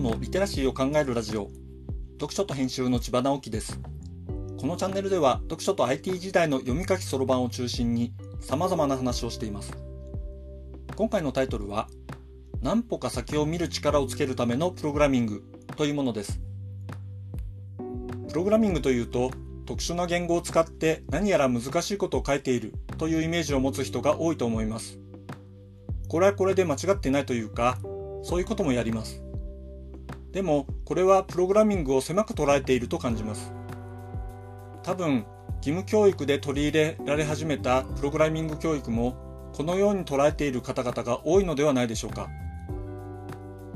のリテラシーを考えるラジオ。読書と編集の千葉直樹です。このチャンネルでは読書と IT 時代の読み書きそろばんを中心に様々な話をしています。今回のタイトルは何歩か先を見る力をつけるためのプログラミングというものです。プログラミングというと特殊な言語を使って何やら難しいことを書いているというイメージを持つ人が多いと思います。これはこれで間違ってないというかそういうこともやります。でも、これはプログラミングを狭く捉えていると感じます。多分、義務教育で取り入れられ始めたプログラミング教育も、このように捉えている方々が多いのではないでしょうか。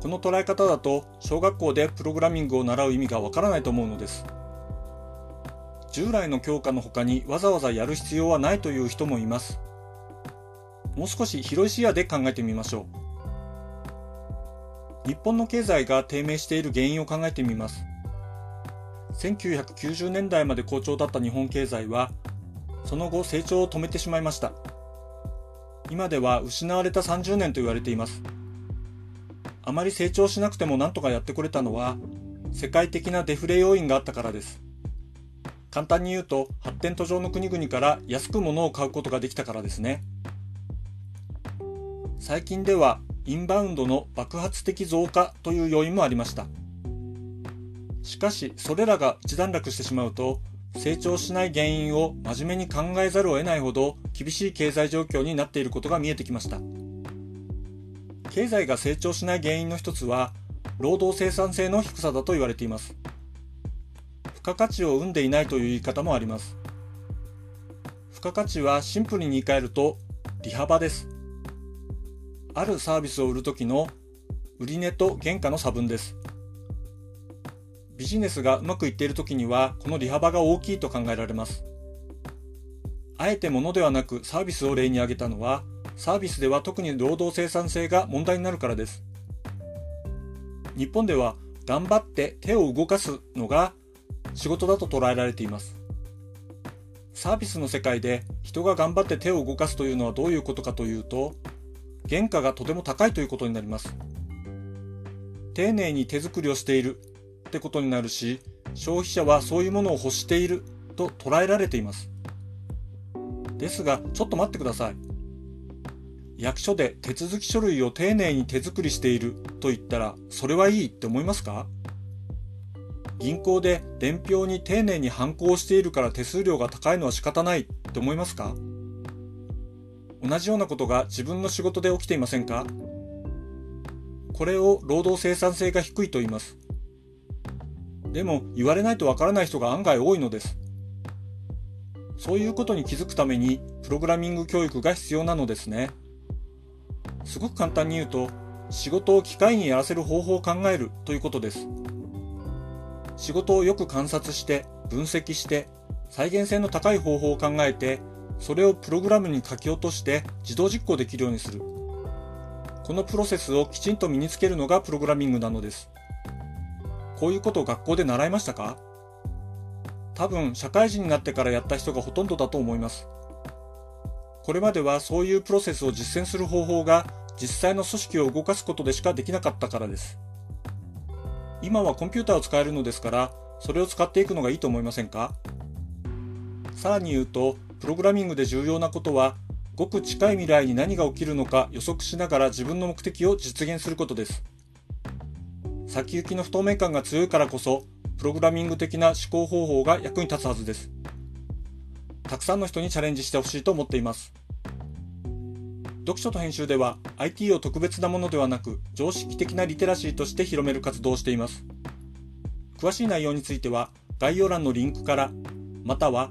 この捉え方だと、小学校でプログラミングを習う意味がわからないと思うのです。従来の教科の他にわざわざやる必要はないという人もいます。もう少し広い視野で考えてみましょう。日本の経済が低迷している原因を考えてみます。1990年代まで好調だった日本経済は、その後成長を止めてしまいました。今では失われた30年と言われています。あまり成長しなくても何とかやってこれたのは、世界的なデフレ要因があったからです。簡単に言うと、発展途上の国々から安く物を買うことができたからですね。最近ではインバウンドの爆発的増加という要因もありました。しかし、それらが一段落してしまうと、成長しない原因を真面目に考えざるを得ないほど厳しい経済状況になっていることが見えてきました。経済が成長しない原因の一つは、労働生産性の低さだと言われています。付加価値を生んでいないという言い方もあります。付加価値はシンプルに言い換えると、利幅です。あるサービスを売るときの売値と原価の差分です。ビジネスがうまくいっているときには、この利幅が大きいと考えられます。あえて物ではなくサービスを例に挙げたのは、サービスでは特に労働生産性が問題になるからです。日本では頑張って手を動かすのが仕事だと捉えられています。サービスの世界で人が頑張って手を動かすというのはどういうことかというと、原価がとても高いということになります。丁寧に手作りをしているってことになるし、消費者はそういうものを欲していると捉えられています。ですが、ちょっと待ってください。役所で手続き書類を丁寧に手作りしていると言ったら、それはいいって思いますか？銀行で伝票に丁寧に反抗しているから手数料が高いのは仕方ないって思いますか？同じようなことが自分の仕事で起きていませんか？これを労働生産性が低いと言います。でも言われないとわからない人が案外多いのです。そういうことに気づくためにプログラミング教育が必要なのですね。すごく簡単に言うと、仕事を機械にやらせる方法を考えるということです。仕事をよく観察して、分析して、再現性の高い方法を考えて、それをプログラムに書き落として自動実行できるようにする。このプロセスをきちんと身につけるのがプログラミングなのです。こういうことを学校で習いましたか？多分社会人になってからやった人がほとんどだと思います。これまではそういうプロセスを実践する方法が実際の組織を動かすことでしかできなかったからです。今はコンピューターを使えるのですから、それを使っていくのがいいと思いませんか？さらに言うと、プログラミングで重要なことは、ごく近い未来に何が起きるのか予測しながら自分の目的を実現することです。先行きの不透明感が強いからこそ、プログラミング的な思考方法が役に立つはずです。たくさんの人にチャレンジしてほしいと思っています。読書と編集では IT を特別なものではなく常識的なリテラシーとして広める活動をしています。詳しい内容については概要欄のリンクからまたは